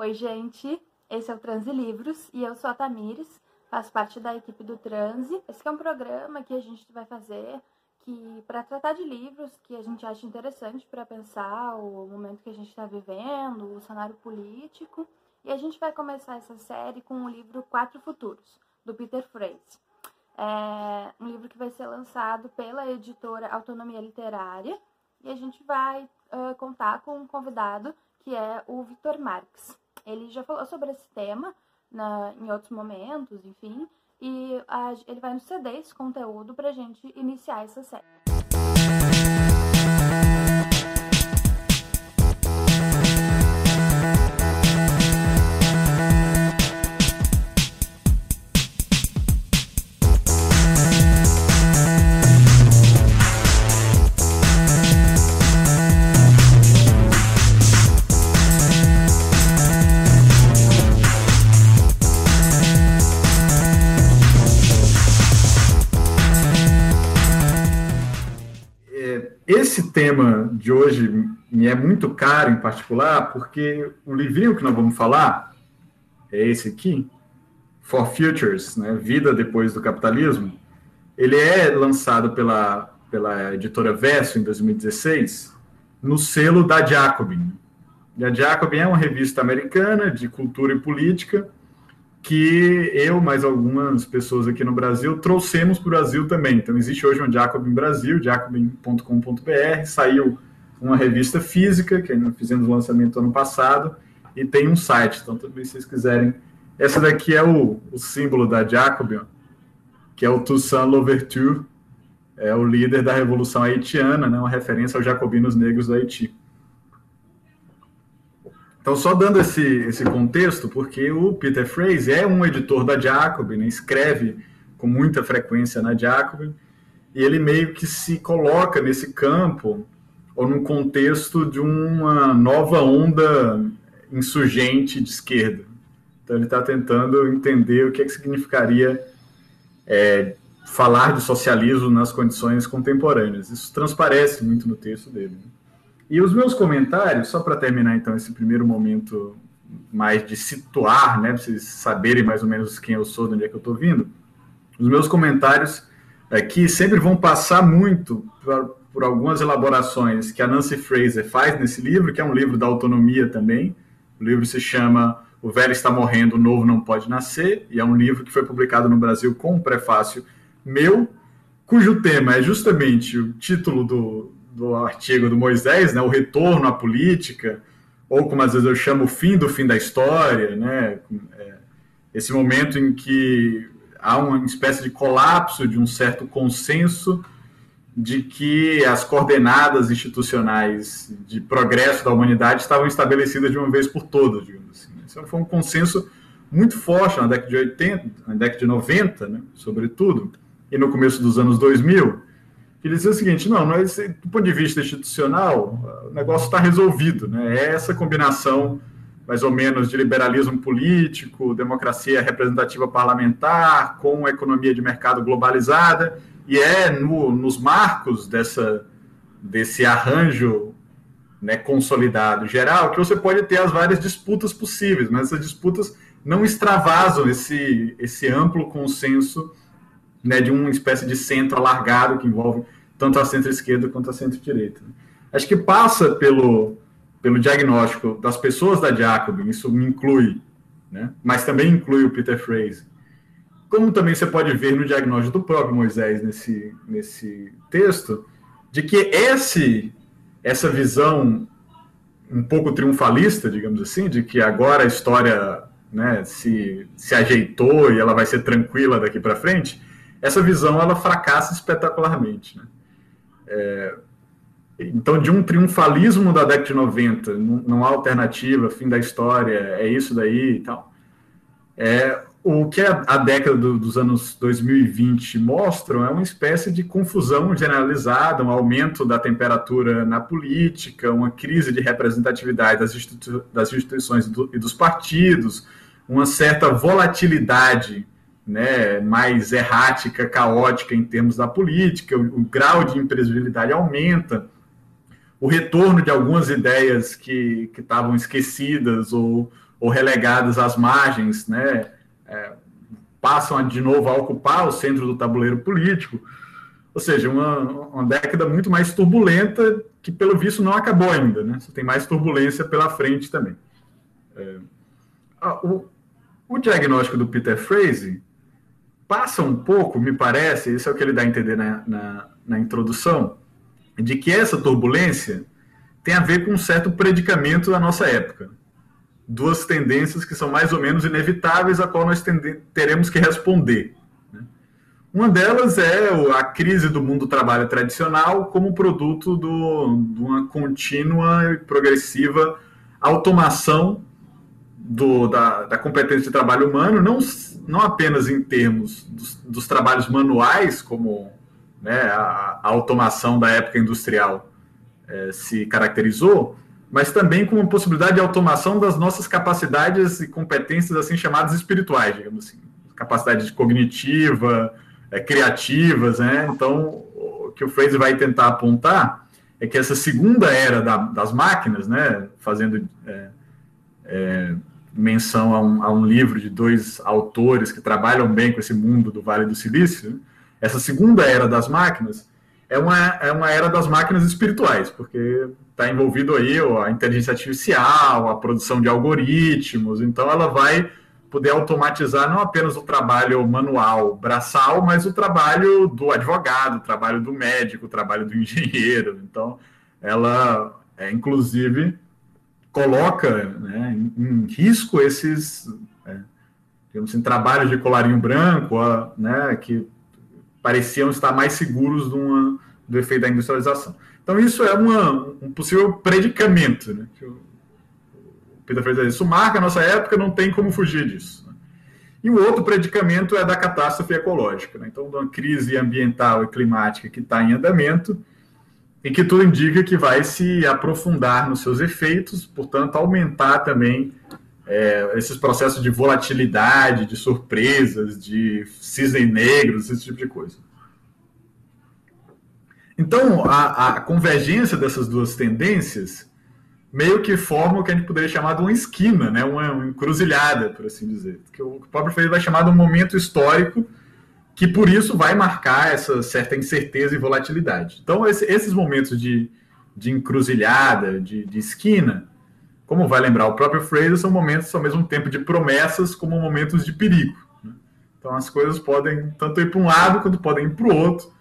Oi, gente. Esse é o Transe Livros e eu sou a Tamires, faço parte da equipe do Transe. Esse é um programa que a gente vai fazer que para tratar de livros que a gente acha interessante para pensar o momento que a gente está vivendo, o cenário político. E a gente vai começar essa série com o livro Quatro Futuros, do Peter Frase. É um livro que vai ser lançado pela editora Autonomia Literária e a gente vai uh, contar com um convidado que é o Victor Marx. Ele já falou sobre esse tema na, em outros momentos, enfim, e a, ele vai nos ceder esse conteúdo para a gente iniciar essa série. De hoje me é muito caro em particular, porque o livrinho que nós vamos falar é esse aqui, For Futures, né, Vida Depois do Capitalismo. Ele é lançado pela, pela editora Verso em 2016, no selo da Jacobin. E a Jacobin é uma revista americana de cultura e política, que eu, mais algumas pessoas aqui no Brasil, trouxemos para o Brasil também. Então, existe hoje um Jacobin Brasil, jacobin.com.br, saiu uma revista física, que nós fizemos o lançamento ano passado, e tem um site, então também se vocês quiserem. Essa daqui é o, o símbolo da Jacobin, que é o Toussaint Louverture, é o líder da Revolução Haitiana, né, uma referência aos jacobinos negros do Haiti. Então, só dando esse, esse contexto, porque o Peter Frase é um editor da Jacobin, escreve com muita frequência na Jacobin, e ele meio que se coloca nesse campo, ou num contexto de uma nova onda insurgente de esquerda. Então, ele está tentando entender o que, é que significaria é, falar de socialismo nas condições contemporâneas. Isso transparece muito no texto dele. Né? E os meus comentários, só para terminar então esse primeiro momento mais de situar, né, para vocês saberem mais ou menos quem eu sou, de onde é que eu estou vindo, os meus comentários aqui sempre vão passar muito por algumas elaborações que a Nancy Fraser faz nesse livro, que é um livro da autonomia também. O livro se chama O Velho Está Morrendo, o Novo Não Pode Nascer, e é um livro que foi publicado no Brasil com um prefácio meu, cujo tema é justamente o título do, do artigo do Moisés, né, o retorno à política, ou como às vezes eu chamo o fim do fim da história, né, é, esse momento em que há uma espécie de colapso de um certo consenso de que as coordenadas institucionais de progresso da humanidade estavam estabelecidas de uma vez por todas, digamos assim. Isso foi um consenso muito forte na década de 80, na década de 90, né, sobretudo, e no começo dos anos 2000, que dizia o seguinte: não, não do ponto de vista institucional, o negócio está resolvido. Né? É essa combinação, mais ou menos, de liberalismo político, democracia representativa parlamentar, com economia de mercado globalizada, e é no, nos marcos dessa, desse arranjo né, consolidado geral que você pode ter as várias disputas possíveis, mas essas disputas não extravasam esse, esse amplo consenso né, de uma espécie de centro alargado que envolve tanto a centro-esquerda quanto a centro-direita. Acho que passa pelo, pelo diagnóstico das pessoas da Jacobin, isso me inclui, né, mas também inclui o Peter Frase. Como também você pode ver no diagnóstico do próprio Moisés nesse, nesse texto, de que esse, essa visão um pouco triunfalista, digamos assim, de que agora a história né, se, se ajeitou e ela vai ser tranquila daqui para frente, essa visão ela fracassa espetacularmente. Né? É, então, de um triunfalismo da década de 90, não, não, há alternativa, fim da história, é isso daí e tal. É, o que a, a década do, dos anos 2020 mostram é uma espécie de confusão generalizada, um aumento da temperatura na política, uma crise de representatividade das, institu das instituições do, e dos partidos, uma certa volatilidade né, mais errática, caótica em termos da política, o, o grau de imprevisibilidade aumenta, o retorno de algumas ideias que estavam esquecidas ou, ou relegadas às margens, né, é, passam de novo a ocupar o centro do tabuleiro político. Ou seja, uma, uma década muito mais turbulenta que, pelo visto, não acabou ainda. Né? Você tem mais turbulência pela frente também. É, o, o diagnóstico do Peter Frazee passa um pouco, me parece, isso é o que ele dá a entender na, na, na introdução, de que essa turbulência tem a ver com um certo predicamento da nossa época. Duas tendências que são mais ou menos inevitáveis, a qual nós teremos que responder. Né? Uma delas é a crise do mundo do trabalho tradicional como produto do, de uma contínua e progressiva automação do, da, da, competência de trabalho humano, não, não apenas em termos dos, dos trabalhos manuais, como né, a, a, automação da época industrial é, se caracterizou, mas também com a possibilidade de automação das nossas capacidades e competências assim chamadas espirituais, digamos assim, capacidade cognitiva, é, criativas, né? Então, o que o Fraser vai tentar apontar é que essa segunda era da, das máquinas, né, fazendo é, é menção a um, a um, livro de dois autores que trabalham bem com esse mundo do Vale do Silício, essa segunda era das máquinas é uma, é uma era das máquinas espirituais, porque está envolvido aí a inteligência artificial, a produção de algoritmos, então ela vai poder automatizar não apenas o trabalho manual, braçal, mas o trabalho do advogado, o trabalho do médico, o trabalho do engenheiro. Então, ela, é, inclusive, coloca né, em, risco esses é, digamos assim, trabalhos de colarinho branco, né, que pareciam estar mais seguros do efeito da industrialização. Então, isso é uma, um possível predicamento. Né, que o Peter Fraser isso marca a nossa época, não tem como fugir disso. Né. E o outro predicamento é da catástrofe ecológica. Né, então, de uma crise ambiental e climática que está em andamento, e que tudo indica que vai se aprofundar nos seus efeitos, portanto, aumentar também é, esses processos de volatilidade, de surpresas, de cisne negros, esse tipo de coisa. Então, a, a, convergência dessas duas tendências meio que forma o que a gente poderia chamar de uma esquina, né? uma, uma encruzilhada, por assim dizer. Que o, próprio Freire vai chamar de um momento histórico que por isso vai marcar essa certa incerteza e volatilidade. Então, esse, esses momentos de, de encruzilhada, de, de, esquina, como vai lembrar o próprio Fraser, são momentos ao mesmo tempo de promessas como momentos de perigo. Né? Então, as coisas podem tanto ir para um lado quanto podem ir para o outro.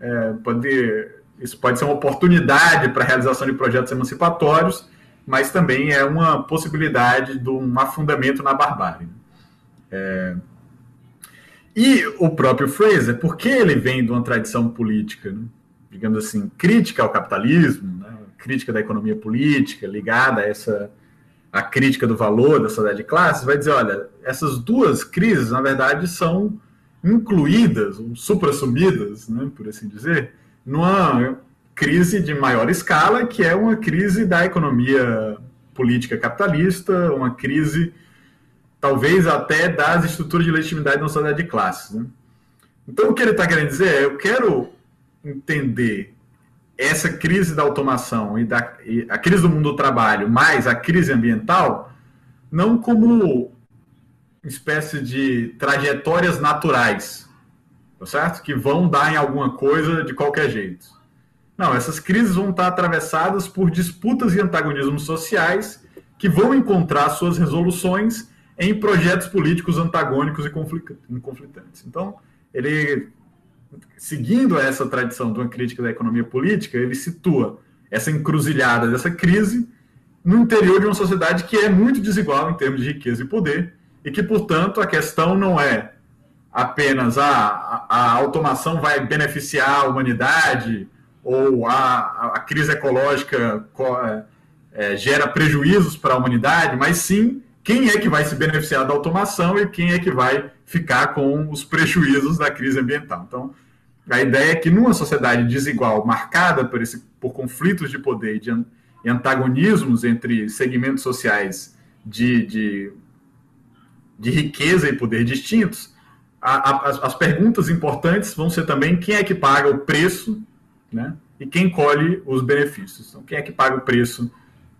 É, pode, isso pode ser uma oportunidade para a realização de projetos emancipatórios, mas também é uma possibilidade de um afundamento na barbárie. É, e o próprio Fraser, porque ele vem de uma tradição política, né, digamos assim, crítica ao capitalismo, né, crítica da economia política, ligada a essa a crítica do valor da sociedade de classes, vai dizer, olha, essas duas crises, na verdade, são incluídas, ou suprassumidas, né, por assim dizer, numa crise de maior escala, que é uma crise da economia política capitalista, uma crise talvez até das estruturas de legitimidade na sociedade de classes. Né? Então, o que ele está querendo dizer é: eu quero entender essa crise da automação e, da, e a crise do mundo do trabalho, mais a crise ambiental, não como espécie de trajetórias naturais, tá certo? Que vão dar em alguma coisa de qualquer jeito. Não, essas crises vão estar atravessadas por disputas e antagonismos sociais que vão encontrar suas resoluções em projetos políticos antagônicos e conflitantes. Então, ele, seguindo essa tradição de uma crítica da economia política, ele situa essa encruzilhada dessa crise no interior de uma sociedade que é muito desigual em termos de riqueza e poder, e que, portanto, a questão não é apenas a, a, automação vai beneficiar a humanidade ou a, a crise ecológica é, gera prejuízos para a humanidade, mas sim quem é que vai se beneficiar da automação e quem é que vai ficar com os prejuízos da crise ambiental. Então, a ideia é que numa sociedade desigual, marcada por, esse, por conflitos de poder e, de, antagonismos entre segmentos sociais de, de, de riqueza e poder distintos, a, a, as, as perguntas importantes vão ser também quem é que paga o preço né, e quem colhe os benefícios. Então, quem é que paga o preço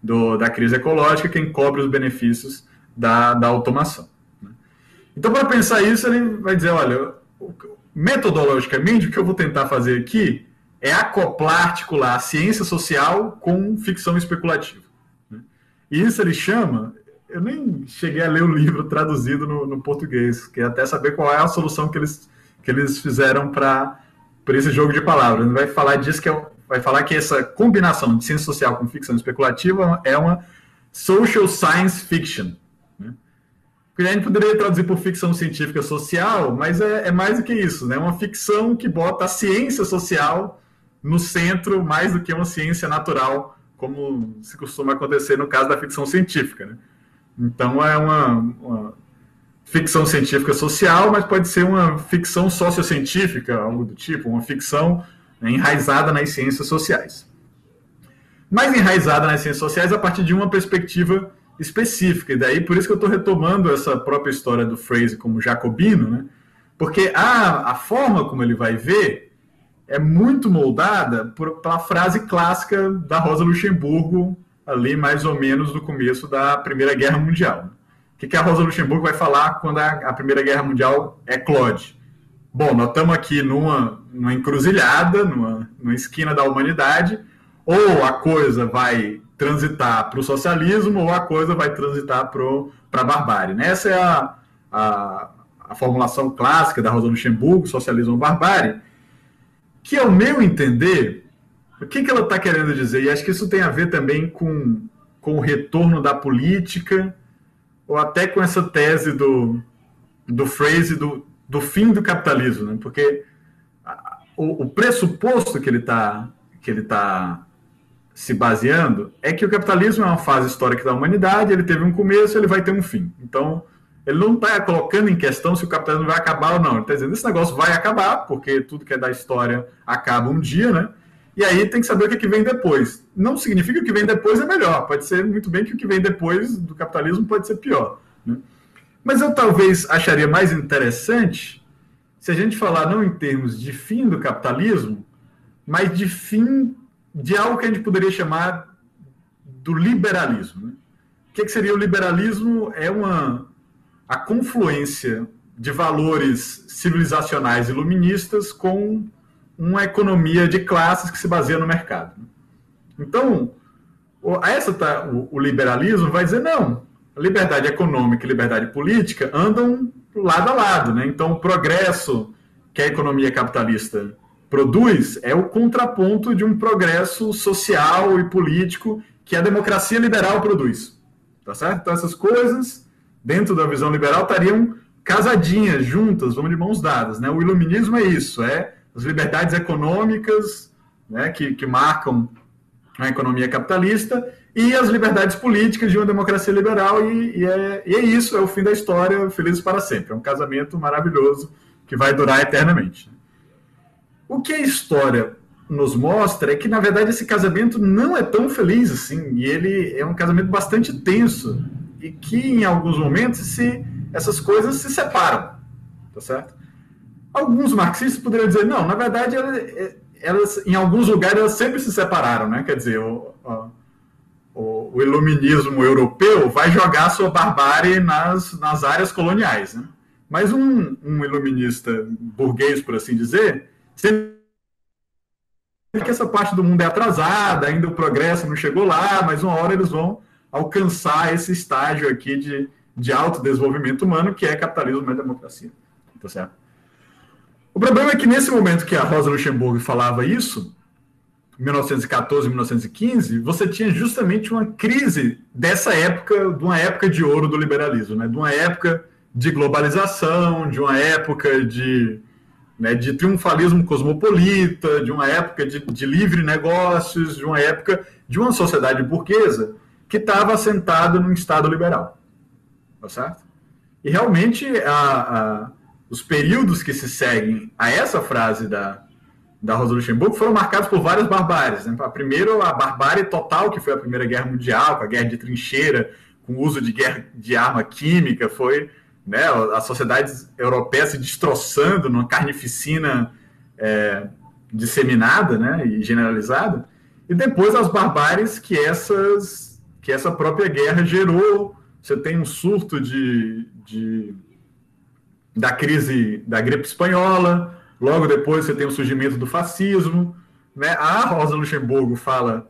do, da crise ecológica, quem cobre os benefícios da, da automação. Né? Então, para pensar isso, ele vai dizer: olha, metodologicamente, o que eu vou tentar fazer aqui é acoplar, articular a ciência social com ficção especulativa. Né? E isso ele chama. Eu nem cheguei a ler o livro traduzido no, no português, que até saber qual é a solução que eles, que eles fizeram para esse jogo de palavras. Ele vai falar disso que é, vai falar que essa combinação de ciência social com ficção especulativa é uma social science fiction. Né? a gente poderia traduzir por ficção científica social, mas é, é mais do que isso, né? Uma ficção que bota a ciência social no centro mais do que uma ciência natural, como se costuma acontecer no caso da ficção científica. Né? Então é uma, uma, ficção científica social, mas pode ser uma ficção sociocientífica, algo do tipo, uma ficção enraizada nas ciências sociais. Mais enraizada nas ciências sociais a partir de uma perspectiva específica, e daí por isso que eu estou retomando essa própria história do Fraser como jacobino, né? porque a, a forma como ele vai ver é muito moldada por, pela frase clássica da Rosa Luxemburgo, ali mais ou menos no começo da Primeira Guerra Mundial. O que, a Rosa Luxemburgo vai falar quando a, Primeira Guerra Mundial é Claude? Bom, nós estamos aqui numa, numa encruzilhada, numa, numa esquina da humanidade, ou a coisa vai transitar para o socialismo, ou a coisa vai transitar para a barbárie. Né? Essa é a, a, a formulação clássica da Rosa Luxemburgo, socialismo ou barbárie, que, ao meu entender, o que, que ela está querendo dizer? E acho que isso tem a ver também com, com o retorno da política, ou até com essa tese do, do phrase do, do fim do capitalismo, né? porque o, o pressuposto que ele está que ele tá se baseando é que o capitalismo é uma fase histórica da humanidade, ele teve um começo, ele vai ter um fim. Então, ele não está colocando em questão se o capitalismo vai acabar ou não. Ele está dizendo esse negócio vai acabar, porque tudo que é da história acaba um dia, né? E aí tem que saber o que, que vem depois. Não significa que o que vem depois é melhor. Pode ser muito bem que o que vem depois do capitalismo pode ser pior. Né? Mas eu talvez acharia mais interessante se a gente falar não em termos de fim do capitalismo, mas de fim de algo que a gente poderia chamar do liberalismo. Né? O que, que seria o liberalismo? É uma a confluência de valores civilizacionais iluministas com uma economia de classes que se baseia no mercado. Então, essa tá, o, o liberalismo vai dizer não, liberdade econômica e liberdade política andam lado a lado, né? Então, o progresso que a economia capitalista produz é o contraponto de um progresso social e político que a democracia liberal produz, tá certo? Então, essas coisas dentro da visão liberal, estariam casadinhas, juntas, vamos de mãos dadas. Né? O iluminismo é isso, é as liberdades econômicas né, que, que marcam a economia capitalista e as liberdades políticas de uma democracia liberal, e, e, é, e é isso, é o fim da história, felizes para sempre. É um casamento maravilhoso que vai durar eternamente. O que a história nos mostra é que, na verdade, esse casamento não é tão feliz assim, e ele é um casamento bastante tenso e que em alguns momentos se, essas coisas se separam, tá certo? Alguns marxistas poderiam dizer, não, na verdade, elas, elas em alguns lugares, elas sempre se separaram, né? Quer dizer, o, o, o iluminismo europeu vai jogar sua barbárie nas, nas áreas coloniais, né? Mas um, um iluminista burguês, por assim dizer, sempre que essa parte do mundo é atrasada, ainda o progresso não chegou lá, mas uma hora eles vão alcançar esse estágio aqui de, de alto desenvolvimento humano, que é capitalismo mais democracia. Tá certo? O problema é que nesse momento que a Rosa Luxemburgo falava isso, 1914, 1915, você tinha justamente uma crise dessa época, de uma época de ouro do liberalismo, né? de uma época de globalização, de uma época de, né, de triunfalismo cosmopolita, de uma época de, de livre negócios, de uma época de uma sociedade burguesa que estava assentado num Estado liberal. Tá certo? E realmente a, a, os períodos que se seguem a essa frase da, da Rosa Luxemburgo foram marcados por várias barbáries. Né? Primeiro, a barbárie total, que foi a Primeira Guerra Mundial, com a guerra de trincheira, com o uso de, guerra, de arma química, foi né, a sociedade europeia se destroçando numa carnificina é, disseminada né, e generalizada. E depois as barbáries que essas que essa própria guerra gerou você tem um surto de, de da crise da gripe espanhola, logo depois você tem o surgimento do fascismo. Né? A Rosa Luxemburgo fala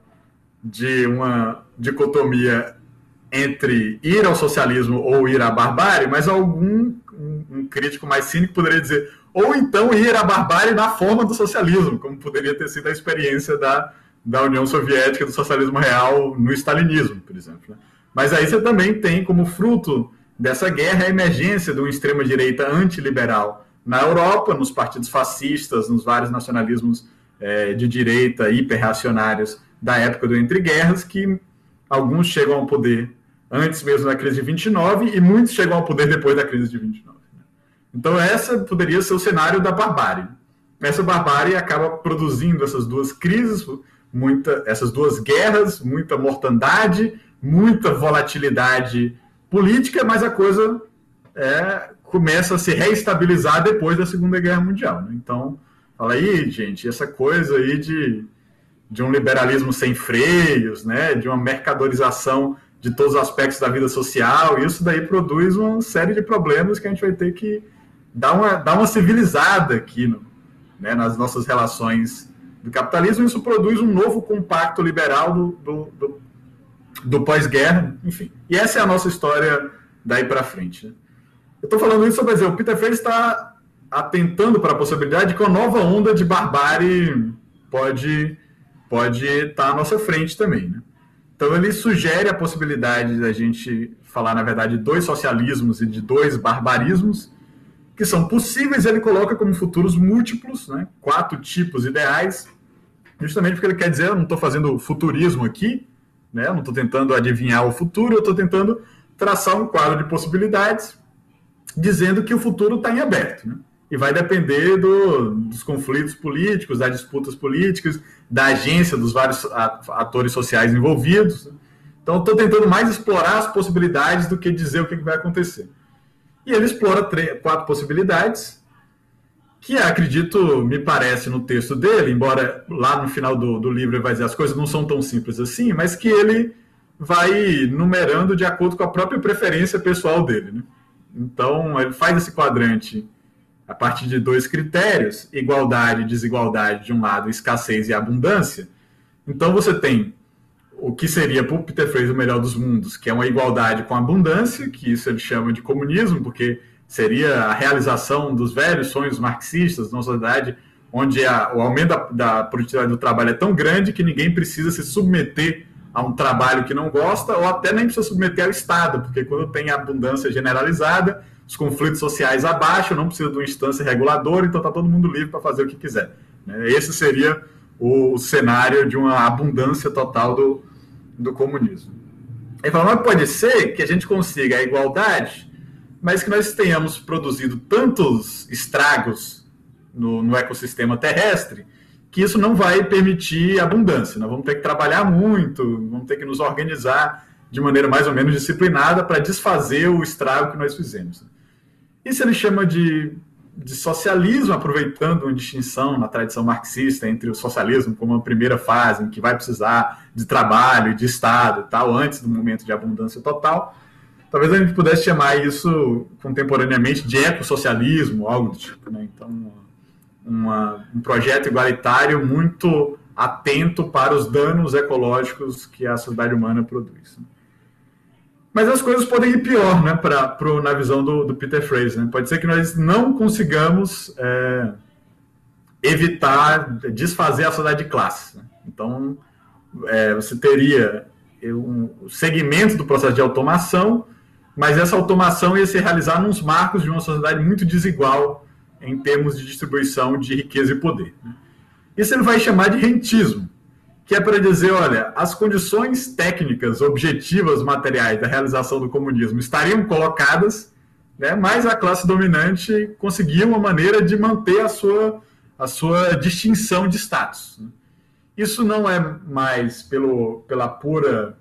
de uma dicotomia entre ir ao socialismo ou ir à barbárie, mas algum um, crítico mais cínico poderia dizer ou então ir à barbárie na forma do socialismo, como poderia ter sido a experiência da, da União Soviética, do socialismo real no stalinismo, por exemplo. Né? Mas aí você também tem como fruto dessa guerra a emergência de uma extrema-direita antiliberal na Europa, nos partidos fascistas, nos vários nacionalismos é, de direita hiperreacionários da época do Entre Guerras, que alguns chegam ao poder antes mesmo da crise de 29 e muitos chegam ao poder depois da crise de 29. Né? Então essa poderia ser o cenário da barbárie. Essa barbárie acaba produzindo essas duas crises, muita, essas duas guerras, muita mortandade, muita volatilidade política, mas a coisa é, começa a se reestabilizar depois da Segunda Guerra Mundial. Né? Então, fala aí, gente, essa coisa aí de, de um liberalismo sem freios, né? de uma mercadorização de todos os aspectos da vida social, isso daí produz uma série de problemas que a gente vai ter que dar uma, dar uma civilizada aqui no, né, nas nossas relações do capitalismo. Isso produz um novo compacto liberal do, do, do, do pós-guerra, enfim. E essa é a nossa história daí para frente. Né? Eu estou falando isso para dizer, o Peter Freire está atentando para a possibilidade de que uma nova onda de barbárie pode pode estar tá à nossa frente também. Né? Então ele sugere a possibilidade da gente falar, na verdade, de dois socialismos e de dois barbarismos que são possíveis. Ele coloca como futuros múltiplos, né? quatro tipos ideais, justamente porque ele quer dizer, eu não estou fazendo futurismo aqui, né? eu não estou tentando adivinhar o futuro, eu estou tentando traçar um quadro de possibilidades dizendo que o futuro está em aberto. Né? E vai depender do, dos conflitos políticos, das disputas políticas, da agência dos vários atores sociais envolvidos. Né? Então, estou tentando mais explorar as possibilidades do que dizer o que vai acontecer. E ele explora três, quatro possibilidades, que acredito, me parece no texto dele, embora lá no final do, do livro ele vai dizer as coisas não são tão simples assim, mas que ele vai numerando de acordo com a própria preferência pessoal dele. Né? Então, ele faz esse quadrante a partir de dois critérios, igualdade e desigualdade de um lado, escassez e abundância. Então, você tem o que seria, para Peter Fraser, o melhor dos mundos, que é uma igualdade com abundância, que isso ele chama de comunismo, porque seria a realização dos velhos sonhos marxistas numa sociedade onde a, o aumento da, da produtividade do trabalho é tão grande que ninguém precisa se submeter a um trabalho que não gosta, ou até nem precisa submeter ao Estado, porque quando tem abundância generalizada, os conflitos sociais abaixam, não precisa de uma instância reguladora, então está todo mundo livre para fazer o que quiser. Né? Esse seria o cenário de uma abundância total do, do comunismo. Ele fala, mas pode ser que a gente consiga a igualdade, mas que nós tenhamos produzido tantos estragos no, no ecossistema terrestre que isso não vai permitir abundância. Nós vamos ter que trabalhar muito, vamos ter que nos organizar de maneira mais ou menos disciplinada para desfazer o estrago que nós fizemos. Isso ele chama de, de socialismo, aproveitando uma distinção na tradição marxista entre o socialismo como uma primeira fase, em que vai precisar de trabalho, de Estado tal, antes do momento de abundância total. Talvez a gente pudesse chamar isso contemporaneamente de ecossocialismo, algo do tipo. Né? Então, uma, um projeto igualitário muito atento para os danos ecológicos que a sociedade humana produz. Mas as coisas podem ir pior, né, pra, pro, na visão do, do Peter Fraser. Né? Pode ser que nós não consigamos é, evitar, desfazer a sociedade de classe. Né? Então, é, você teria um segmento do processo de automação, mas essa automação ia se realizar nos marcos de uma sociedade muito desigual em termos de distribuição de riqueza e poder. Isso ele vai chamar de rentismo, que é para dizer, olha, as condições técnicas, objetivas, materiais da realização do comunismo estariam colocadas, né, mas a classe dominante conseguia uma maneira de manter a sua, a sua distinção de status. Isso não é mais pelo, pela pura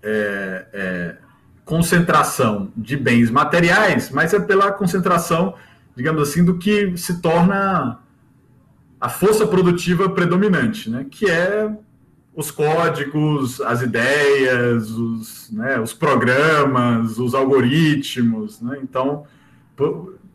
é, é, concentração de bens materiais, mas é pela concentração digamos assim, do que se torna a força produtiva predominante, né? que é os códigos, as ideias, os, né, os programas, os algoritmos. Né? Então,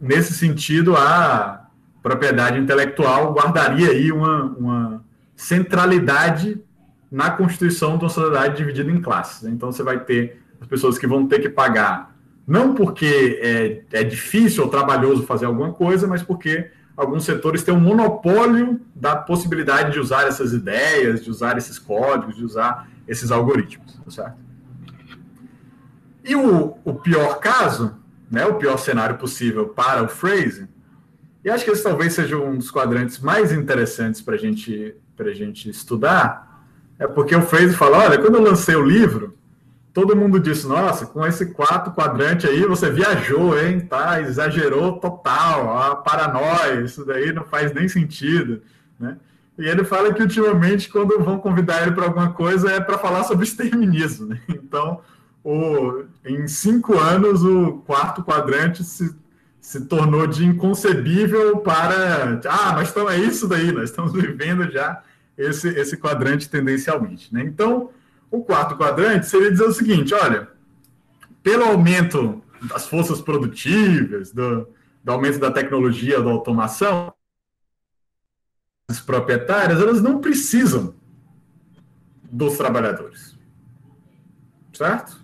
nesse sentido, a propriedade intelectual guardaria aí uma, uma centralidade na constituição de uma sociedade dividida em classes. Então, você vai ter as pessoas que vão ter que pagar, não porque é, é difícil ou trabalhoso fazer alguma coisa, mas porque alguns setores têm um monopólio da possibilidade de usar essas ideias, de usar esses códigos, de usar esses algoritmos, tá certo? E o, o pior caso, né, o pior cenário possível para o phrasing, e acho que esse talvez seja um dos quadrantes mais interessantes para gente, a gente estudar, é porque o phrasing fala, olha, quando eu lancei o livro, todo mundo disse, nossa, com esse quatro quadrante aí você viajou, hein? Tá, exagerou total, a paranoia, isso daí não faz nem sentido, né? E ele fala que ultimamente, quando vão convidar ele para alguma coisa, é para falar sobre exterminismo. Né? Então, o, em cinco anos, o quarto quadrante se, se tornou de inconcebível para. Ah, mas então é isso daí, nós estamos vivendo já esse, esse quadrante tendencialmente. Né? Então, o quarto quadrante seria dizer o seguinte: olha, pelo aumento das forças produtivas, do, do aumento da tecnologia, da automação, as proprietárias elas não precisam dos trabalhadores. Certo?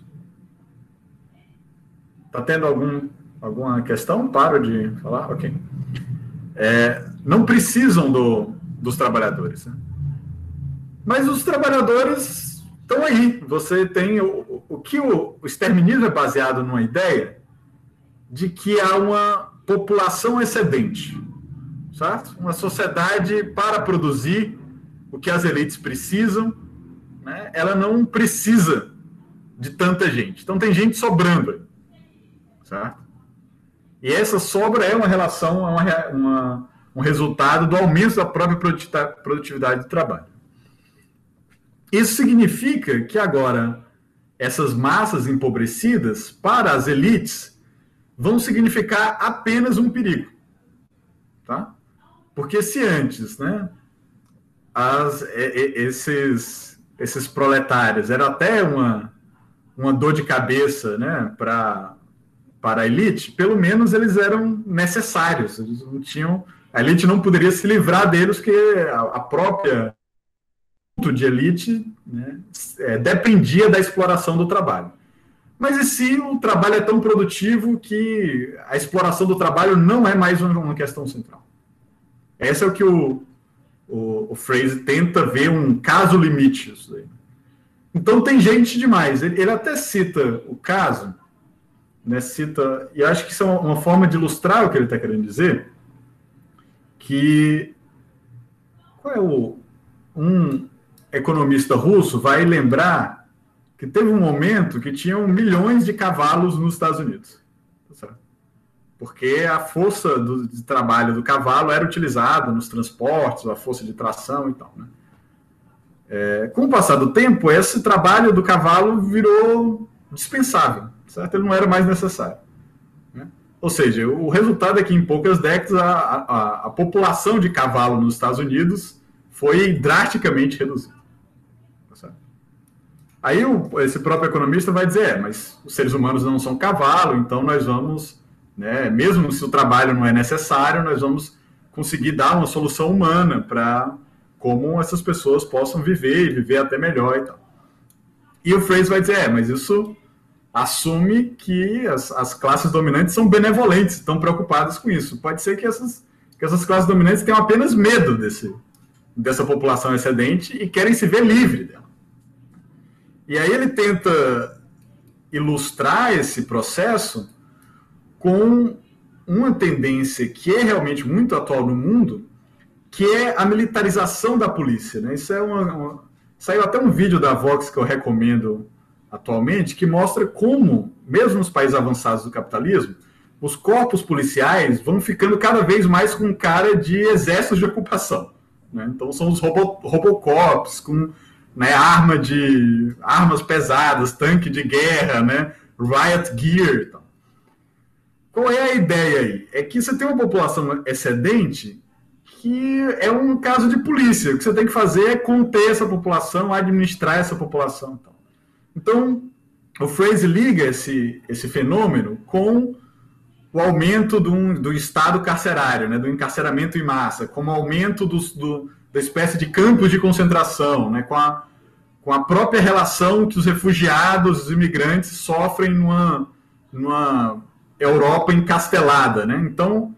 Está tendo algum, alguma questão? Paro de falar? Ok. É, não precisam do, dos trabalhadores. Né? Mas os trabalhadores então aí, você tem o, o que o, o exterminismo é baseado numa ideia de que há uma população excedente, certo? Uma sociedade para produzir o que as elites precisam, né? ela não precisa de tanta gente. Então tem gente sobrando, certo? E essa sobra é uma relação, é uma, uma, um resultado do aumento da própria produtividade do trabalho. Isso significa que agora essas massas empobrecidas, para as elites, vão significar apenas um perigo. Tá? Porque se antes, né, as, esses, esses proletários eram até uma, uma dor de cabeça né, para para a elite, pelo menos eles eram necessários. Eles não tinham, a elite não poderia se livrar deles, a, a própria de elite né, é, dependia da exploração do trabalho. Mas e se o trabalho é tão produtivo que a exploração do trabalho não é mais uma questão central? Esse é o que o, o, o Fraser tenta ver um caso limite. Então tem gente demais. Ele, ele até cita o caso, né, cita, e acho que isso é uma forma de ilustrar o que ele está querendo dizer, que qual é o um, economista russo vai lembrar que teve um momento que tinham milhões de cavalos nos Estados Unidos. Porque a força do, de trabalho do cavalo era utilizada nos transportes, a força de tração e tal. Né? É, com o passar do tempo, esse trabalho do cavalo virou dispensável, certo? Ele não era mais necessário. Né? Ou seja, o resultado é que em poucas décadas a, a, a população de cavalo nos Estados Unidos foi drasticamente reduzida. Aí o, esse próprio economista vai dizer, é, mas os seres humanos não são cavalo, então nós vamos, né, mesmo se o trabalho não é necessário, nós vamos conseguir dar uma solução humana para como essas pessoas possam viver e viver até melhor e tal. E o Fraser vai dizer, é, mas isso assume que as, as classes dominantes são benevolentes, estão preocupadas com isso. Pode ser que essas, que essas classes dominantes tenham apenas medo desse, dessa população excedente e querem se ver livre dela. E aí ele tenta ilustrar esse processo com uma tendência que é realmente muito atual no mundo, que é a militarização da polícia. Né? Isso é uma, uma... Saiu até um vídeo da Vox que eu recomendo atualmente, que mostra como, mesmo nos países avançados do capitalismo, os corpos policiais vão ficando cada vez mais com cara de exércitos de ocupação. Né? Então são os robo, robocops com né, arma de armas pesadas, tanque de guerra, né, riot gear. Então. Qual é a ideia aí? É que você tem uma população excedente que é um caso de polícia. O que você tem que fazer é conter essa população, administrar essa população. Então, o Fraser liga esse, esse fenômeno com o aumento do, do estado carcerário, né, do encarceramento em massa, como aumento do, do, da espécie de campos de concentração, né, com, a, com a própria relação que os refugiados, os imigrantes sofrem numa, numa Europa encastelada. Né? Então,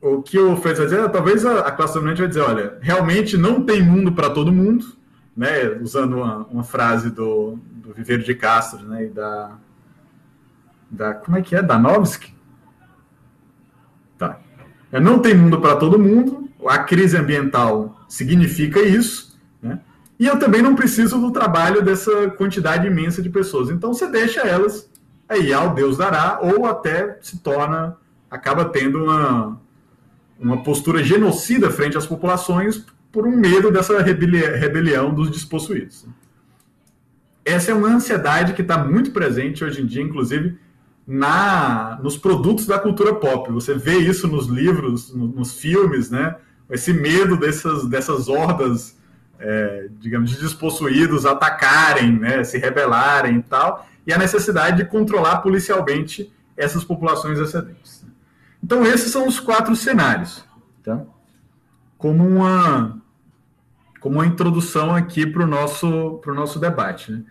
o que o Fez vai dizer, é, talvez a, a classe dominante vai dizer, olha, realmente não tem mundo para todo mundo, né, usando uma, uma frase do, do Viveiro de Castro, né, e da, da como é que é, da Novski? Tá. É, não tem mundo para todo mundo, a crise ambiental significa isso, né, e eu também não preciso do trabalho dessa quantidade imensa de pessoas. Então você deixa elas aí ao Deus dará, ou até se torna, acaba tendo uma, uma postura genocida frente às populações por um medo dessa rebelião dos despossuídos. Essa é uma ansiedade que está muito presente hoje em dia, inclusive na nos produtos da cultura pop. Você vê isso nos livros, no, nos filmes, né? Esse medo dessas, dessas hordas, é, digamos, de despossuídos atacarem, né? se rebelarem e tal, e a necessidade de controlar policialmente essas populações excedentes. Então, esses são os quatro cenários, tá? Como uma, como uma introdução aqui para o nosso, nosso debate. Né?